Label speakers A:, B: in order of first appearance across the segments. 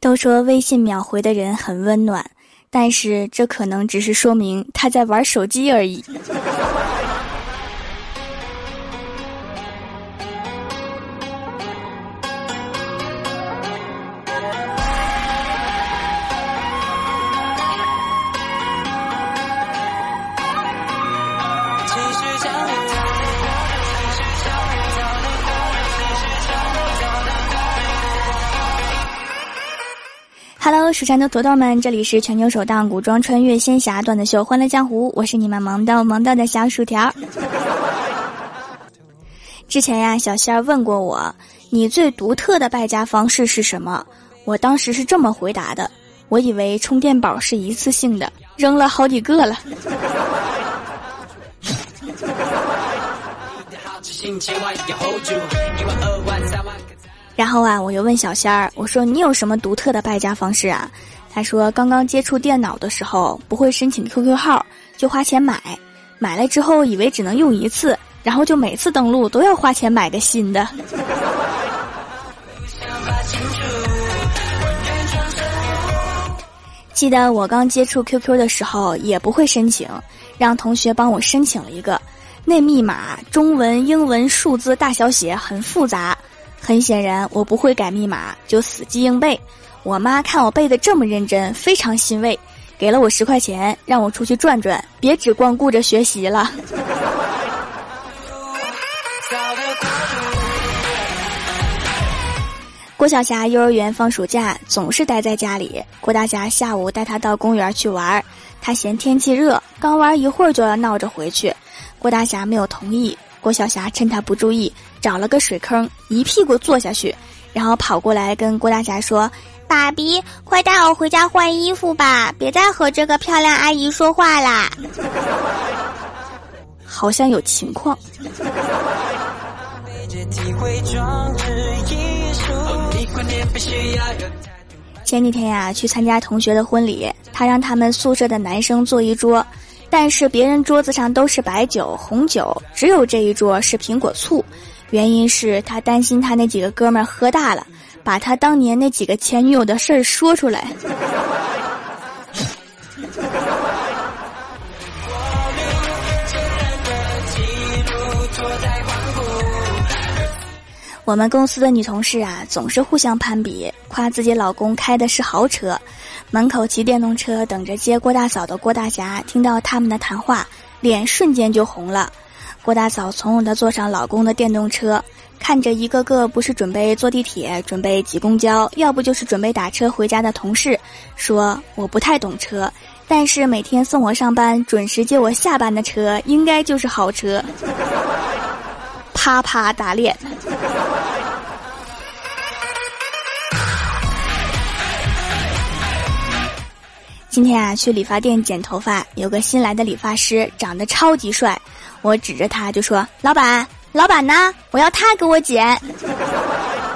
A: 都说微信秒回的人很温暖，但是这可能只是说明他在玩手机而已。蜀山的土豆们，这里是全球首档古装穿越仙侠段子秀《欢乐江湖》，我是你们萌到萌到的小薯条。之前呀，小仙儿问过我，你最独特的败家方式是什么？我当时是这么回答的：我以为充电宝是一次性的，扔了好几个了。然后啊，我又问小仙儿，我说你有什么独特的败家方式啊？他说刚刚接触电脑的时候不会申请 QQ 号，就花钱买，买了之后以为只能用一次，然后就每次登录都要花钱买个新的。记得我刚接触 QQ 的时候也不会申请，让同学帮我申请了一个，那密码中文、英文、数字大小写很复杂。很显然，我不会改密码，就死记硬背。我妈看我背的这么认真，非常欣慰，给了我十块钱，让我出去转转，别只光顾着学习了。郭晓霞幼儿园放暑假，总是待在家里。郭大侠下午带她到公园去玩，她嫌天气热，刚玩一会儿就要闹着回去。郭大侠没有同意。郭晓霞趁他不注意，找了个水坑，一屁股坐下去，然后跑过来跟郭大侠说：“爸比，快带我回家换衣服吧，别再和这个漂亮阿姨说话啦。”好像有情况。前几天呀，去参加同学的婚礼，他让他们宿舍的男生坐一桌。但是别人桌子上都是白酒、红酒，只有这一桌是苹果醋。原因是他担心他那几个哥们儿喝大了，把他当年那几个前女友的事儿说出来。我们公司的女同事啊，总是互相攀比，夸自己老公开的是豪车。门口骑电动车等着接郭大嫂的郭大侠，听到他们的谈话，脸瞬间就红了。郭大嫂从容地坐上老公的电动车，看着一个个不是准备坐地铁、准备挤公交，要不就是准备打车回家的同事，说：“我不太懂车，但是每天送我上班、准时接我下班的车，应该就是好车。”啪啪打脸。今天啊，去理发店剪头发，有个新来的理发师，长得超级帅。我指着他就说：“老板，老板呢？我要他给我剪。”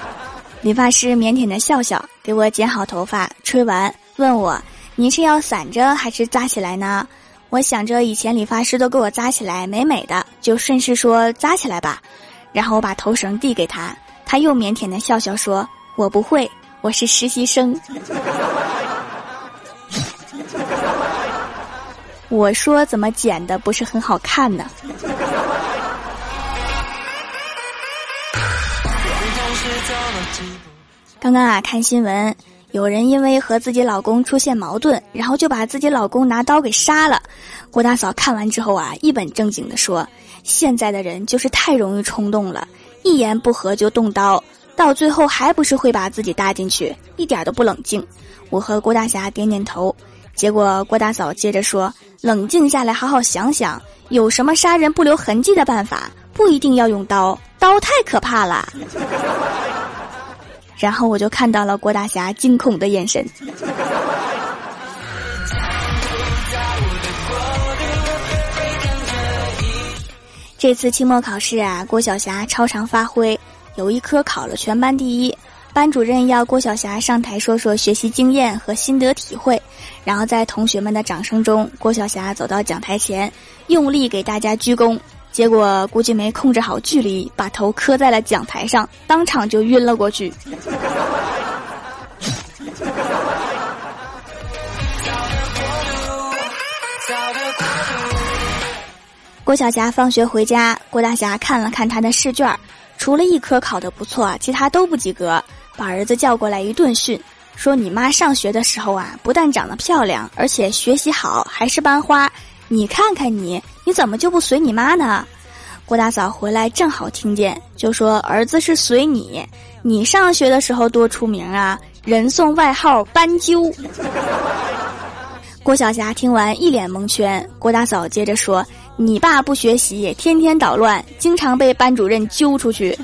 A: 理发师腼腆的笑笑，给我剪好头发，吹完问我：“你是要散着还是扎起来呢？”我想着以前理发师都给我扎起来，美美的，就顺势说扎起来吧。然后我把头绳递给他，他又腼腆的笑笑说：“我不会，我是实习生。” 我说怎么剪的不是很好看呢？刚刚啊，看新闻，有人因为和自己老公出现矛盾，然后就把自己老公拿刀给杀了。郭大嫂看完之后啊，一本正经的说：“现在的人就是太容易冲动了，一言不合就动刀，到最后还不是会把自己搭进去，一点都不冷静。”我和郭大侠点点头。结果郭大嫂接着说：“冷静下来，好好想想，有什么杀人不留痕迹的办法？不一定要用刀，刀太可怕了。”然后我就看到了郭大侠惊恐的眼神。这次期末考试啊，郭晓霞超常发挥，有一科考了全班第一。班主任要郭晓霞上台说说学习经验和心得体会，然后在同学们的掌声中，郭晓霞走到讲台前，用力给大家鞠躬。结果估计没控制好距离，把头磕在了讲台上，当场就晕了过去。郭晓霞放学回家，郭大侠看了看他的试卷，除了一科考得不错，其他都不及格，把儿子叫过来一顿训，说：“你妈上学的时候啊，不但长得漂亮，而且学习好，还是班花。你看看你，你怎么就不随你妈呢？”郭大嫂回来正好听见，就说：“儿子是随你，你上学的时候多出名啊，人送外号斑鸠。”郭晓霞听完一脸蒙圈，郭大嫂接着说。你爸不学习，天天捣乱，经常被班主任揪出去。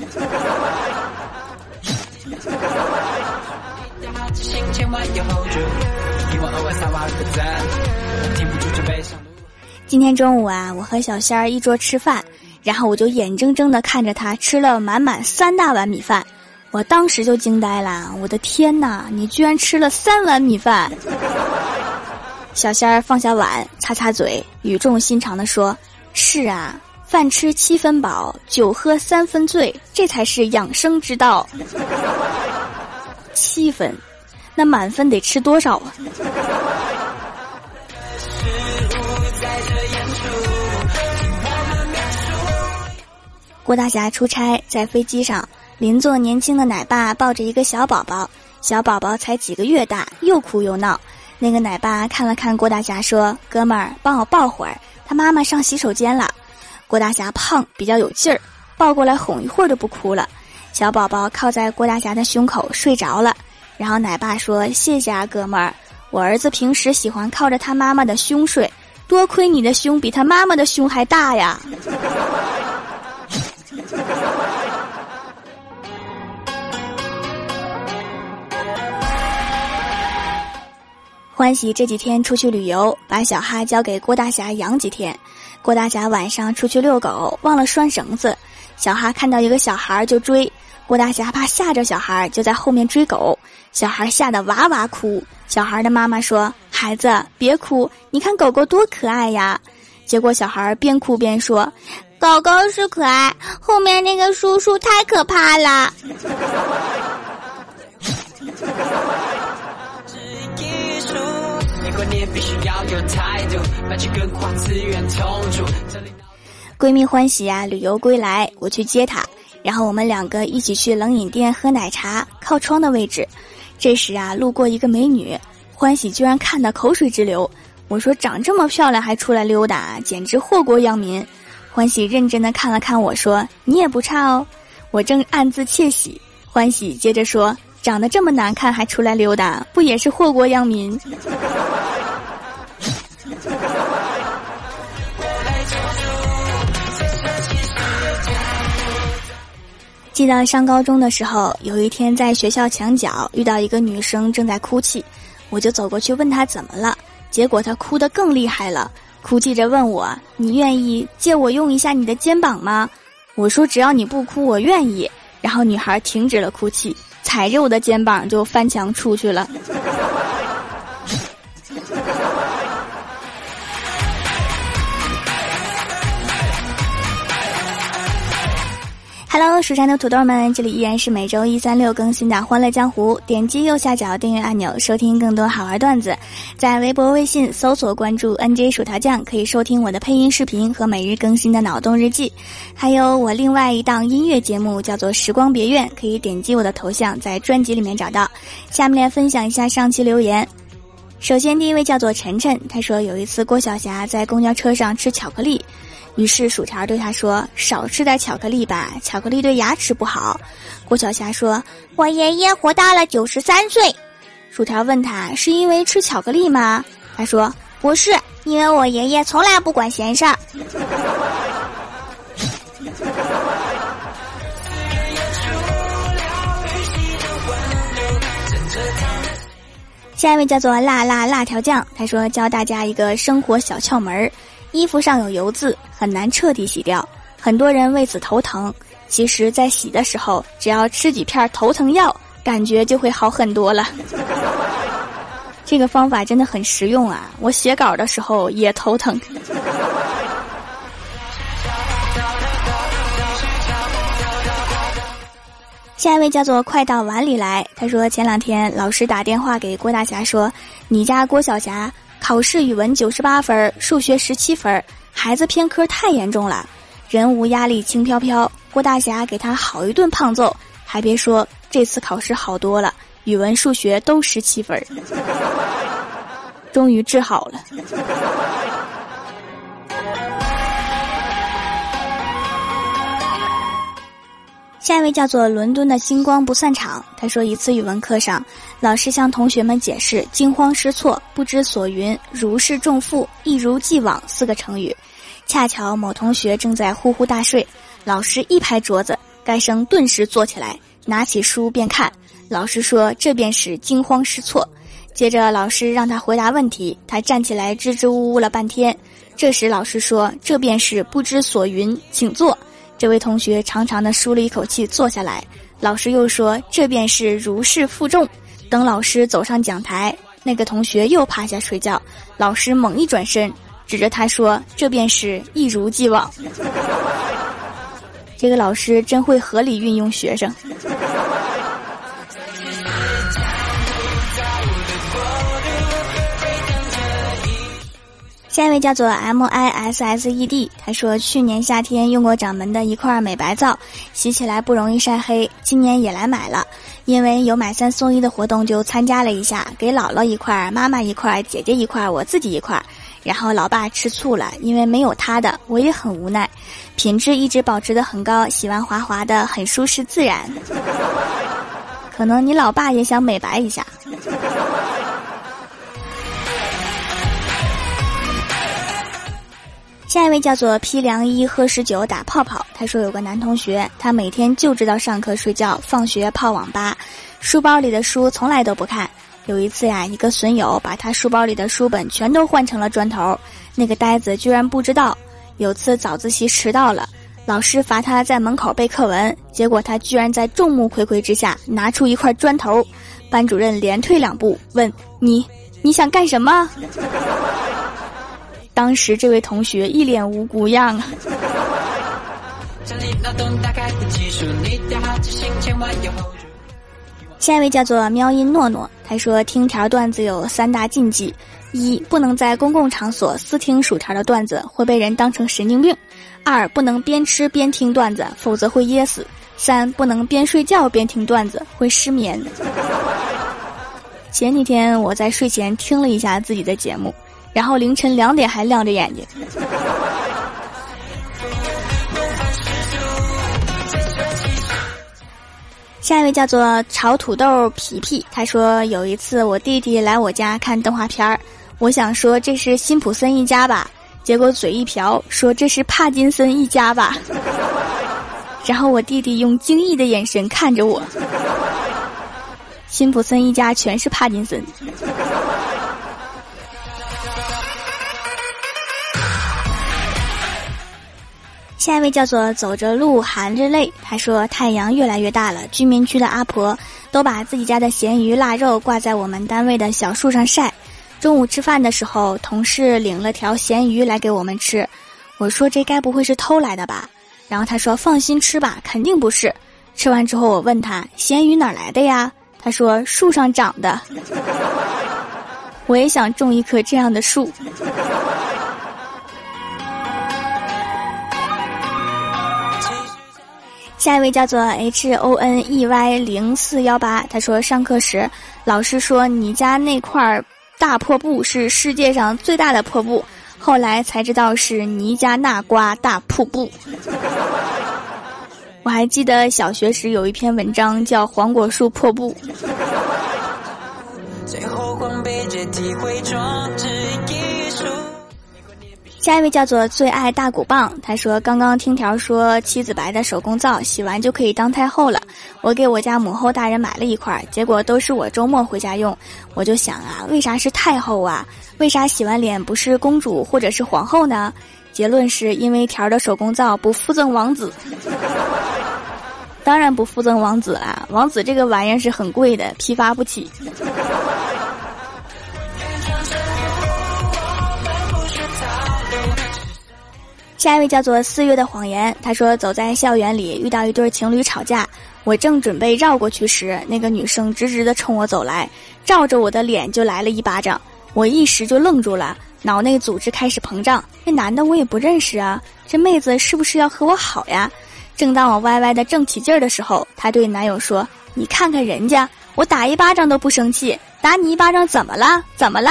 A: 今天中午啊，我和小仙儿一桌吃饭，然后我就眼睁睁的看着他吃了满满三大碗米饭，我当时就惊呆了，我的天哪，你居然吃了三碗米饭！小仙儿放下碗，擦擦嘴，语重心长地说：“是啊，饭吃七分饱，酒喝三分醉，这才是养生之道。七分，那满分得吃多少啊？”郭大侠出差，在飞机上，邻座年轻的奶爸抱着一个小宝宝，小宝宝才几个月大，又哭又闹。那个奶爸看了看郭大侠，说：“哥们儿，帮我抱会儿，他妈妈上洗手间了。”郭大侠胖，比较有劲儿，抱过来哄一会儿就不哭了。小宝宝靠在郭大侠的胸口睡着了。然后奶爸说：“谢谢啊，哥们儿，我儿子平时喜欢靠着他妈妈的胸睡，多亏你的胸比他妈妈的胸还大呀。”欢喜这几天出去旅游，把小哈交给郭大侠养几天。郭大侠晚上出去遛狗，忘了拴绳子，小哈看到一个小孩就追。郭大侠怕吓着小孩，就在后面追狗。小孩吓得哇哇哭。小孩的妈妈说：“孩子别哭，你看狗狗多可爱呀。”结果小孩边哭边说：“狗狗是可爱，后面那个叔叔太可怕了。” 闺蜜欢喜呀，旅游归来，我去接她，然后我们两个一起去冷饮店喝奶茶，靠窗的位置。这时啊，路过一个美女，欢喜居然看得口水直流。我说长这么漂亮还出来溜达，简直祸国殃民。欢喜认真的看了看我说：“你也不差哦。”我正暗自窃喜，欢喜接着说：“长得这么难看还出来溜达，不也是祸国殃民？”记得上高中的时候，有一天在学校墙角遇到一个女生正在哭泣，我就走过去问她怎么了，结果她哭得更厉害了，哭泣着问我：“你愿意借我用一下你的肩膀吗？”我说：“只要你不哭，我愿意。”然后女孩停止了哭泣，踩着我的肩膀就翻墙出去了。Hello，蜀山的土豆们，这里依然是每周一、三、六更新的《欢乐江湖》。点击右下角订阅按钮，收听更多好玩段子。在微博、微信搜索关注 “nj 薯条酱”，可以收听我的配音视频和每日更新的脑洞日记。还有我另外一档音乐节目叫做《时光别院》，可以点击我的头像，在专辑里面找到。下面来分享一下上期留言。首先，第一位叫做晨晨，他说有一次郭晓霞在公交车上吃巧克力。于是薯条对他说：“少吃点巧克力吧，巧克力对牙齿不好。”郭晓霞说：“我爷爷活到了九十三岁。”薯条问他：“是因为吃巧克力吗？”他说：“不是，因为我爷爷从来不管闲事儿。”下一位叫做辣辣辣条酱，他说教大家一个生活小窍门儿。衣服上有油渍，很难彻底洗掉，很多人为此头疼。其实，在洗的时候，只要吃几片头疼药，感觉就会好很多了。这个方法真的很实用啊！我写稿的时候也头疼。下一位叫做快到碗里来，他说前两天老师打电话给郭大侠说，你家郭晓霞考试语文九十八分，数学十七分，孩子偏科太严重了，人无压力轻飘飘。郭大侠给他好一顿胖揍，还别说这次考试好多了，语文数学都十七分，终于治好了。下一位叫做伦敦的星光不散场。他说，一次语文课上，老师向同学们解释“惊慌失措”“不知所云”“如释重负”“一如既往”四个成语。恰巧某同学正在呼呼大睡，老师一拍桌子，该生顿时坐起来，拿起书便看。老师说：“这便是惊慌失措。”接着老师让他回答问题，他站起来支支吾吾了半天。这时老师说：“这便是不知所云，请坐。”这位同学长长的舒了一口气，坐下来。老师又说：“这便是如释负重。”等老师走上讲台，那个同学又趴下睡觉。老师猛一转身，指着他说：“这便是一如既往。”这个老师真会合理运用学生。下一位叫做 M I S S E D，他说去年夏天用过掌门的一块美白皂，洗起来不容易晒黑。今年也来买了，因为有买三送一的活动，就参加了一下，给姥姥一块，妈妈一块，姐姐一块，我自己一块。然后老爸吃醋了，因为没有他的，我也很无奈。品质一直保持的很高，洗完滑滑的，很舒适自然。可能你老爸也想美白一下。下一位叫做披凉衣喝十酒打泡泡。他说有个男同学，他每天就知道上课睡觉，放学泡网吧，书包里的书从来都不看。有一次呀，一个损友把他书包里的书本全都换成了砖头，那个呆子居然不知道。有次早自习迟到了，老师罚他在门口背课文，结果他居然在众目睽睽之下拿出一块砖头，班主任连退两步问你你想干什么？当时这位同学一脸无辜样啊。下一位叫做喵音诺诺，他说听条段子有三大禁忌：一不能在公共场所私听薯条的段子，会被人当成神经病；二不能边吃边听段子，否则会噎死；三不能边睡觉边听段子，会失眠。前几天我在睡前听了一下自己的节目。然后凌晨两点还亮着眼睛。下一位叫做炒土豆皮皮，他说有一次我弟弟来我家看动画片儿，我想说这是辛普森一家吧，结果嘴一瓢说这是帕金森一家吧，然后我弟弟用惊异的眼神看着我，辛普森一家全是帕金森。下一位叫做走着路含着泪，他说太阳越来越大了，居民区的阿婆都把自己家的咸鱼腊肉挂在我们单位的小树上晒。中午吃饭的时候，同事领了条咸鱼来给我们吃，我说这该不会是偷来的吧？然后他说放心吃吧，肯定不是。吃完之后我问他咸鱼哪来的呀？他说树上长的。我也想种一棵这样的树。下一位叫做 H O N E Y 零四幺八，他说上课时老师说你家那块大破布是世界上最大的破布，后来才知道是尼加那瓜大瀑布。我还记得小学时有一篇文章叫《黄果树破布》。最后体会下一位叫做最爱大鼓棒，他说刚刚听条说妻子白的手工皂洗完就可以当太后了，我给我家母后大人买了一块，结果都是我周末回家用，我就想啊，为啥是太后啊？为啥洗完脸不是公主或者是皇后呢？结论是因为条的手工皂不附赠王子，当然不附赠王子啦，王子这个玩意儿是很贵的，批发不起。下一位叫做四月的谎言，他说走在校园里遇到一对情侣吵架，我正准备绕过去时，那个女生直直的冲我走来，照着我的脸就来了一巴掌，我一时就愣住了，脑内组织开始膨胀。这男的我也不认识啊，这妹子是不是要和我好呀？正当我歪歪的正起劲儿的时候，她对男友说：“你看看人家，我打一巴掌都不生气，打你一巴掌怎么了？怎么了？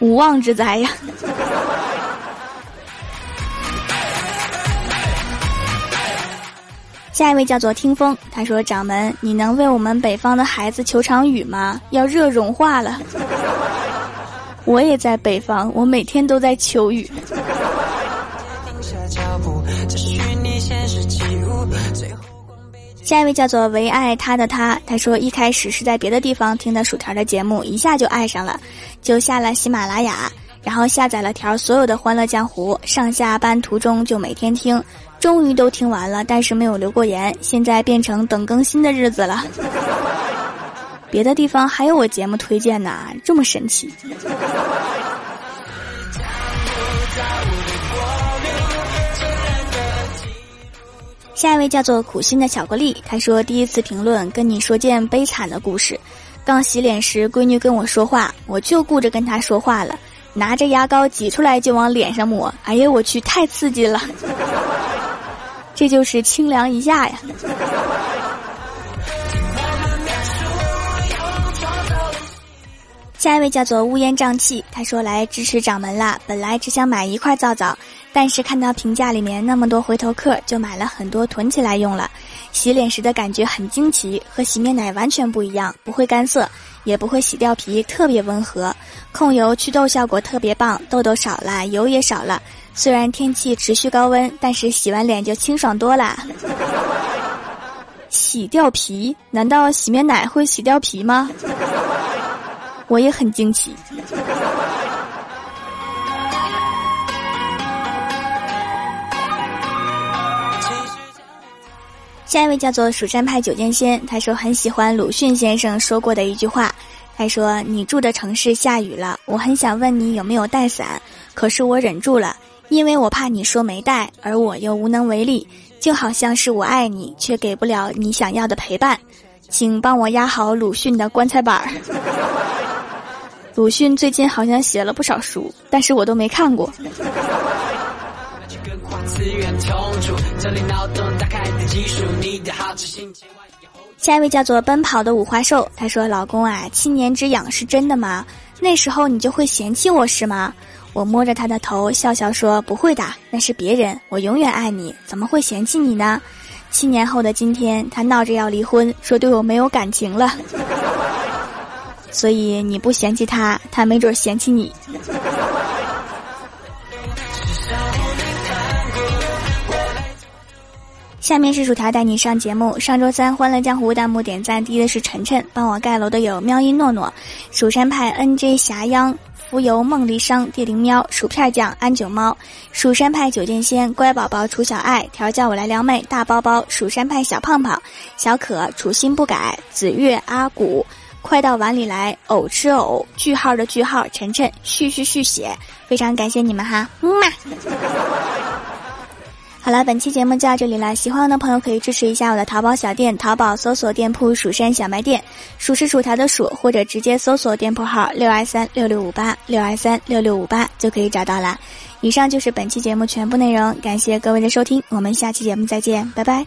A: 无妄之灾呀！”下一位叫做听风，他说：“掌门，你能为我们北方的孩子求场雨吗？要热融化了。”我也在北方，我每天都在求雨。下一位叫做唯爱他的他，他说一开始是在别的地方听的薯条的节目，一下就爱上了，就下了喜马拉雅，然后下载了条所有的欢乐江湖，上下班途中就每天听，终于都听完了，但是没有留过言，现在变成等更新的日子了。别的地方还有我节目推荐呢，这么神奇。下一位叫做苦心的巧克力，他说第一次评论跟你说件悲惨的故事。刚洗脸时，闺女跟我说话，我就顾着跟她说话了，拿着牙膏挤出来就往脸上抹。哎呀，我去，太刺激了！这就是清凉一下呀。下一位叫做乌烟瘴气，他说来支持掌门啦。本来只想买一块皂皂。但是看到评价里面那么多回头客，就买了很多囤起来用了。洗脸时的感觉很惊奇，和洗面奶完全不一样，不会干涩，也不会洗掉皮，特别温和，控油祛痘效果特别棒，痘痘少了，油也少了。虽然天气持续高温，但是洗完脸就清爽多了。洗掉皮？难道洗面奶会洗掉皮吗？我也很惊奇。下一位叫做蜀山派九剑仙，他说很喜欢鲁迅先生说过的一句话，他说：“你住的城市下雨了，我很想问你有没有带伞，可是我忍住了，因为我怕你说没带，而我又无能为力，就好像是我爱你，却给不了你想要的陪伴，请帮我压好鲁迅的棺材板儿。鲁迅最近好像写了不少书，但是我都没看过。”下一位叫做奔跑的五花兽，他说：“老公啊，七年之痒是真的吗？那时候你就会嫌弃我是吗？”我摸着他的头，笑笑说：“不会的，那是别人，我永远爱你，怎么会嫌弃你呢？”七年后的今天，他闹着要离婚，说对我没有感情了。所以你不嫌弃他，他没准嫌弃你。下面是薯条带你上节目。上周三欢乐江湖弹幕点赞第一的是晨晨，帮我盖楼的有喵音诺诺、蜀山派 N J 霞央、浮游梦离殇、地灵喵、薯片酱、安九猫、蜀山派九剑仙、乖宝宝楚小爱、调教我来撩妹、大包包、蜀山派小胖胖、小可、楚心不改、紫月、阿古、快到碗里来、藕吃藕、句号的句号、晨晨、续续续写，非常感谢你们哈，么么。好了，本期节目就到这里了。喜欢我的朋友可以支持一下我的淘宝小店，淘宝搜索店铺“蜀山小卖店”，数是薯条的数，或者直接搜索店铺号六二三六六五八六二三六六五八就可以找到了。以上就是本期节目全部内容，感谢各位的收听，我们下期节目再见，拜拜。